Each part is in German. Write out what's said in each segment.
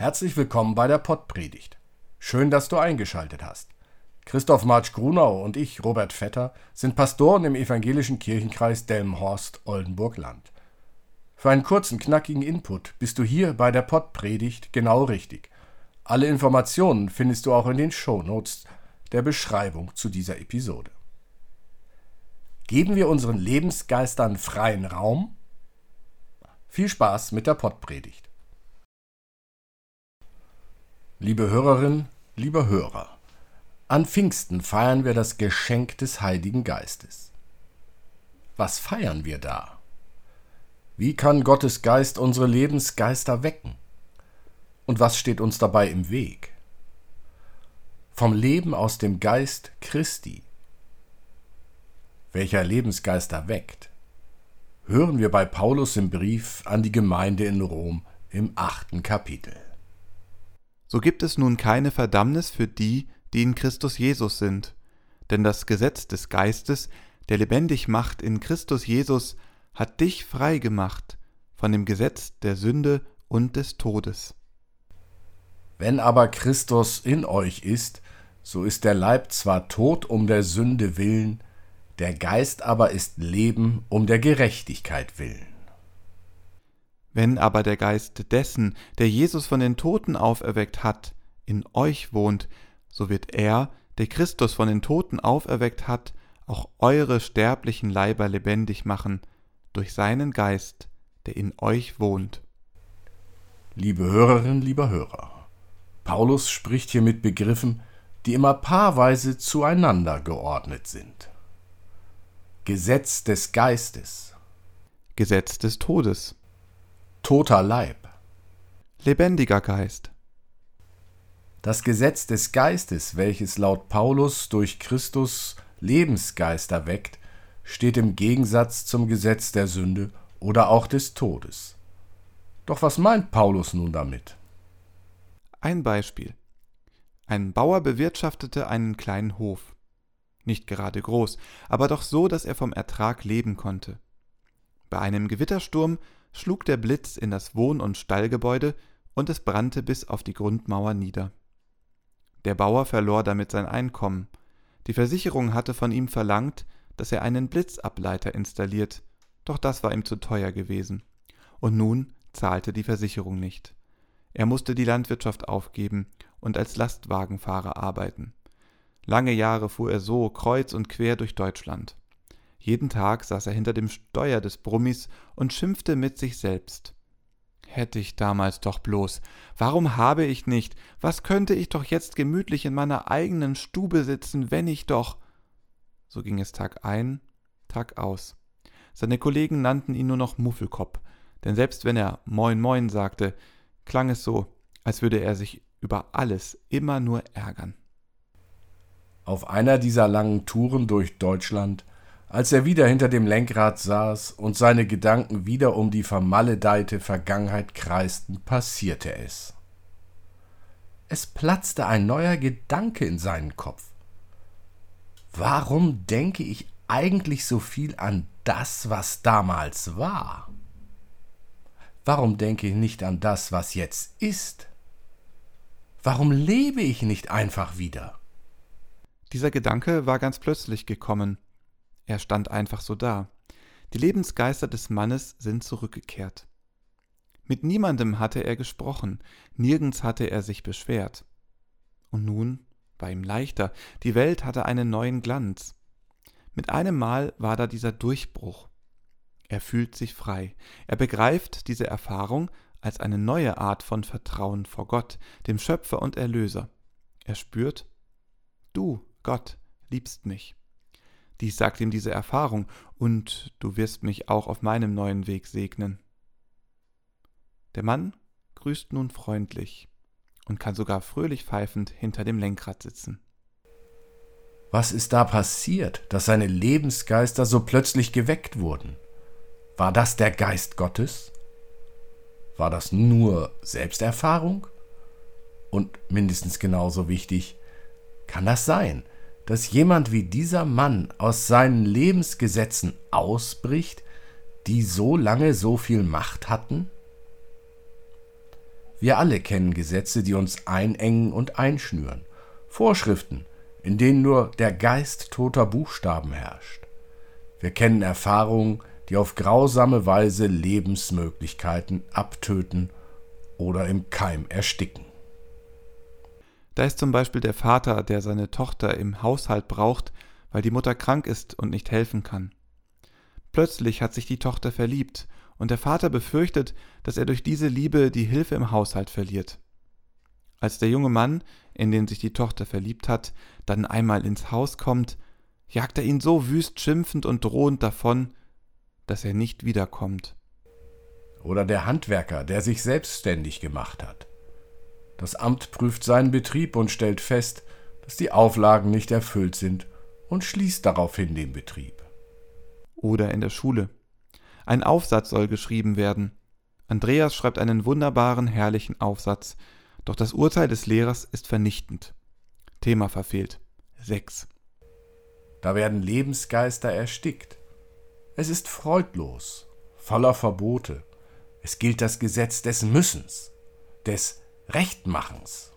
Herzlich willkommen bei der Pottpredigt. Schön, dass du eingeschaltet hast. Christoph Marsch Grunau und ich, Robert Vetter, sind Pastoren im evangelischen Kirchenkreis Delmenhorst-Oldenburg-Land. Für einen kurzen, knackigen Input bist du hier bei der Pottpredigt genau richtig. Alle Informationen findest du auch in den Shownotes der Beschreibung zu dieser Episode. Geben wir unseren Lebensgeistern freien Raum? Viel Spaß mit der Pottpredigt. Liebe Hörerin, lieber Hörer, an Pfingsten feiern wir das Geschenk des Heiligen Geistes. Was feiern wir da? Wie kann Gottes Geist unsere Lebensgeister wecken? Und was steht uns dabei im Weg? Vom Leben aus dem Geist Christi. Welcher Lebensgeister weckt? Hören wir bei Paulus im Brief an die Gemeinde in Rom im achten Kapitel. So gibt es nun keine Verdammnis für die, die in Christus Jesus sind. Denn das Gesetz des Geistes, der lebendig macht in Christus Jesus, hat dich frei gemacht von dem Gesetz der Sünde und des Todes. Wenn aber Christus in euch ist, so ist der Leib zwar tot um der Sünde willen, der Geist aber ist Leben um der Gerechtigkeit willen. Wenn aber der Geist dessen, der Jesus von den Toten auferweckt hat, in euch wohnt, so wird er, der Christus von den Toten auferweckt hat, auch eure sterblichen Leiber lebendig machen, durch seinen Geist, der in euch wohnt. Liebe Hörerinnen, lieber Hörer, Paulus spricht hier mit Begriffen, die immer paarweise zueinander geordnet sind. Gesetz des Geistes, Gesetz des Todes, toter Leib. Lebendiger Geist. Das Gesetz des Geistes, welches laut Paulus durch Christus Lebensgeister weckt, steht im Gegensatz zum Gesetz der Sünde oder auch des Todes. Doch was meint Paulus nun damit? Ein Beispiel. Ein Bauer bewirtschaftete einen kleinen Hof. Nicht gerade groß, aber doch so, dass er vom Ertrag leben konnte. Bei einem Gewittersturm schlug der Blitz in das Wohn- und Stallgebäude und es brannte bis auf die Grundmauer nieder. Der Bauer verlor damit sein Einkommen. Die Versicherung hatte von ihm verlangt, dass er einen Blitzableiter installiert, doch das war ihm zu teuer gewesen. Und nun zahlte die Versicherung nicht. Er musste die Landwirtschaft aufgeben und als Lastwagenfahrer arbeiten. Lange Jahre fuhr er so kreuz und quer durch Deutschland. Jeden Tag saß er hinter dem Steuer des Brummis und schimpfte mit sich selbst. Hätte ich damals doch bloß. Warum habe ich nicht? Was könnte ich doch jetzt gemütlich in meiner eigenen Stube sitzen, wenn ich doch. So ging es Tag ein, Tag aus. Seine Kollegen nannten ihn nur noch Muffelkopf, denn selbst wenn er Moin Moin sagte, klang es so, als würde er sich über alles immer nur ärgern. Auf einer dieser langen Touren durch Deutschland als er wieder hinter dem Lenkrad saß und seine Gedanken wieder um die vermaledeite Vergangenheit kreisten, passierte es. Es platzte ein neuer Gedanke in seinen Kopf. Warum denke ich eigentlich so viel an das, was damals war? Warum denke ich nicht an das, was jetzt ist? Warum lebe ich nicht einfach wieder? Dieser Gedanke war ganz plötzlich gekommen er stand einfach so da. Die Lebensgeister des Mannes sind zurückgekehrt. Mit niemandem hatte er gesprochen, nirgends hatte er sich beschwert. Und nun war ihm leichter, die Welt hatte einen neuen Glanz. Mit einem Mal war da dieser Durchbruch. Er fühlt sich frei, er begreift diese Erfahrung als eine neue Art von Vertrauen vor Gott, dem Schöpfer und Erlöser. Er spürt, du, Gott, liebst mich. Dies sagt ihm diese Erfahrung, und du wirst mich auch auf meinem neuen Weg segnen. Der Mann grüßt nun freundlich und kann sogar fröhlich pfeifend hinter dem Lenkrad sitzen. Was ist da passiert, dass seine Lebensgeister so plötzlich geweckt wurden? War das der Geist Gottes? War das nur Selbsterfahrung? Und mindestens genauso wichtig, kann das sein, dass jemand wie dieser Mann aus seinen Lebensgesetzen ausbricht, die so lange so viel Macht hatten? Wir alle kennen Gesetze, die uns einengen und einschnüren. Vorschriften, in denen nur der Geist toter Buchstaben herrscht. Wir kennen Erfahrungen, die auf grausame Weise Lebensmöglichkeiten abtöten oder im Keim ersticken. Da ist zum Beispiel der Vater, der seine Tochter im Haushalt braucht, weil die Mutter krank ist und nicht helfen kann. Plötzlich hat sich die Tochter verliebt, und der Vater befürchtet, dass er durch diese Liebe die Hilfe im Haushalt verliert. Als der junge Mann, in den sich die Tochter verliebt hat, dann einmal ins Haus kommt, jagt er ihn so wüst schimpfend und drohend davon, dass er nicht wiederkommt. Oder der Handwerker, der sich selbstständig gemacht hat. Das Amt prüft seinen Betrieb und stellt fest, dass die Auflagen nicht erfüllt sind und schließt daraufhin den Betrieb. Oder in der Schule. Ein Aufsatz soll geschrieben werden. Andreas schreibt einen wunderbaren, herrlichen Aufsatz, doch das Urteil des Lehrers ist vernichtend. Thema verfehlt. 6. Da werden Lebensgeister erstickt. Es ist freudlos, voller Verbote. Es gilt das Gesetz des Müssens, des Rechtmachens.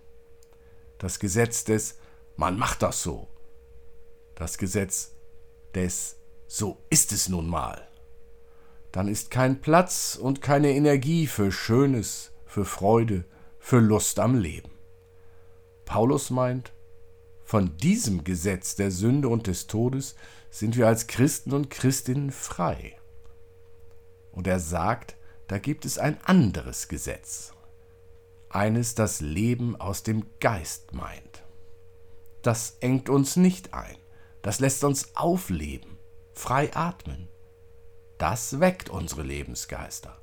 Das Gesetz des Man macht das so. Das Gesetz des So ist es nun mal. Dann ist kein Platz und keine Energie für Schönes, für Freude, für Lust am Leben. Paulus meint, von diesem Gesetz der Sünde und des Todes sind wir als Christen und Christinnen frei. Und er sagt, da gibt es ein anderes Gesetz, eines, das Leben aus dem Geist meint. Das engt uns nicht ein, das lässt uns aufleben, frei atmen. Das weckt unsere Lebensgeister.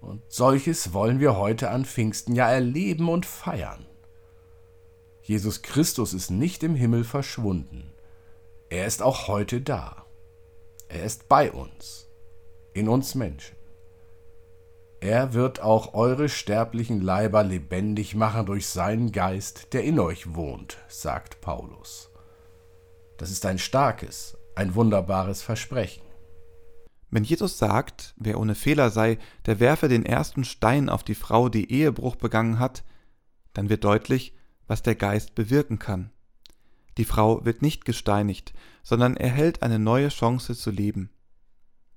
Und solches wollen wir heute an Pfingsten ja erleben und feiern. Jesus Christus ist nicht im Himmel verschwunden. Er ist auch heute da. Er ist bei uns, in uns Menschen. Er wird auch eure sterblichen Leiber lebendig machen durch seinen Geist, der in euch wohnt, sagt Paulus. Das ist ein starkes, ein wunderbares Versprechen. Wenn Jesus sagt, wer ohne Fehler sei, der werfe den ersten Stein auf die Frau, die Ehebruch begangen hat, dann wird deutlich, was der Geist bewirken kann. Die Frau wird nicht gesteinigt, sondern erhält eine neue Chance zu leben.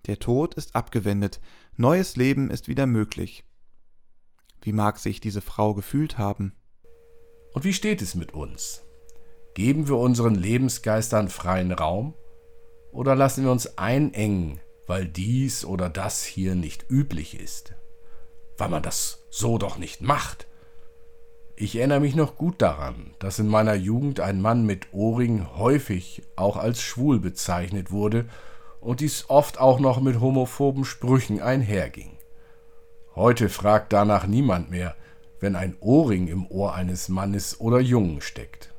Der Tod ist abgewendet, neues Leben ist wieder möglich. Wie mag sich diese Frau gefühlt haben? Und wie steht es mit uns? Geben wir unseren Lebensgeistern freien Raum? Oder lassen wir uns einengen, weil dies oder das hier nicht üblich ist? Weil man das so doch nicht macht? Ich erinnere mich noch gut daran, dass in meiner Jugend ein Mann mit Ohrring häufig auch als schwul bezeichnet wurde und dies oft auch noch mit homophoben Sprüchen einherging. Heute fragt danach niemand mehr, wenn ein Ohrring im Ohr eines Mannes oder Jungen steckt.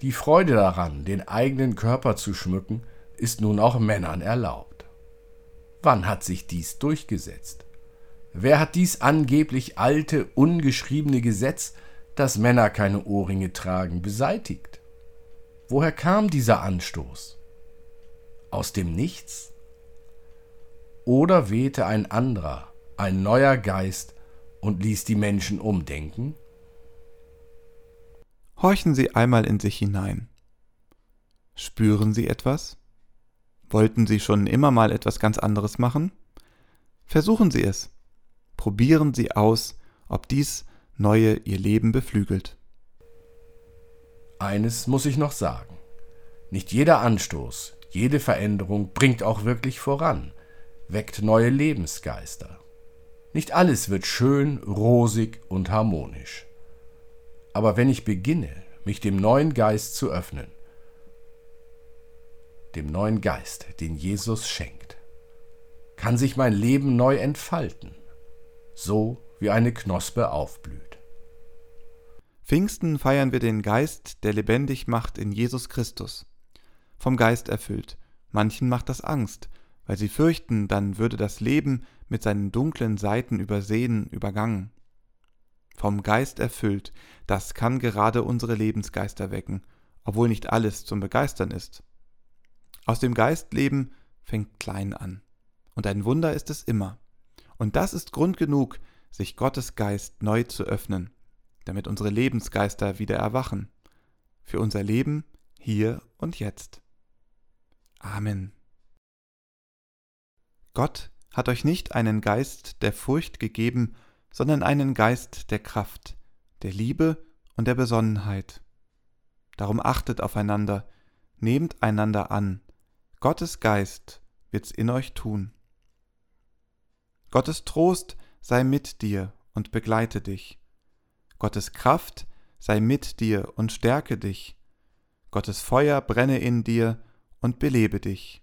Die Freude daran, den eigenen Körper zu schmücken, ist nun auch Männern erlaubt. Wann hat sich dies durchgesetzt? Wer hat dies angeblich alte, ungeschriebene Gesetz, dass Männer keine Ohrringe tragen, beseitigt? Woher kam dieser Anstoß? Aus dem Nichts? Oder wehte ein anderer, ein neuer Geist und ließ die Menschen umdenken? Horchen Sie einmal in sich hinein. Spüren Sie etwas? Wollten Sie schon immer mal etwas ganz anderes machen? Versuchen Sie es. Probieren Sie aus, ob dies Neue Ihr Leben beflügelt. Eines muss ich noch sagen. Nicht jeder Anstoß, jede Veränderung bringt auch wirklich voran, weckt neue Lebensgeister. Nicht alles wird schön, rosig und harmonisch. Aber wenn ich beginne, mich dem neuen Geist zu öffnen, dem neuen Geist, den Jesus schenkt, kann sich mein Leben neu entfalten, so wie eine Knospe aufblüht. Pfingsten feiern wir den Geist, der lebendig macht in Jesus Christus vom Geist erfüllt. Manchen macht das Angst, weil sie fürchten, dann würde das Leben mit seinen dunklen Seiten übersehen, übergangen. Vom Geist erfüllt, das kann gerade unsere Lebensgeister wecken, obwohl nicht alles zum Begeistern ist. Aus dem Geistleben fängt klein an. Und ein Wunder ist es immer. Und das ist Grund genug, sich Gottes Geist neu zu öffnen, damit unsere Lebensgeister wieder erwachen, für unser Leben hier und jetzt. Amen. Gott hat euch nicht einen Geist der Furcht gegeben, sondern einen Geist der Kraft, der Liebe und der Besonnenheit. Darum achtet aufeinander, nehmt einander an, Gottes Geist wird's in euch tun. Gottes Trost sei mit dir und begleite dich. Gottes Kraft sei mit dir und stärke dich. Gottes Feuer brenne in dir und belebe dich.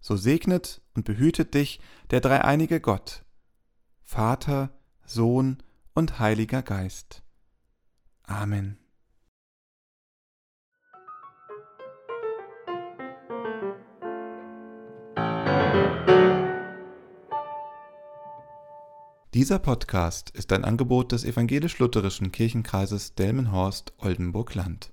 So segnet und behütet dich der dreieinige Gott, Vater, Sohn und Heiliger Geist. Amen. Dieser Podcast ist ein Angebot des evangelisch-lutherischen Kirchenkreises Delmenhorst-Oldenburg-Land.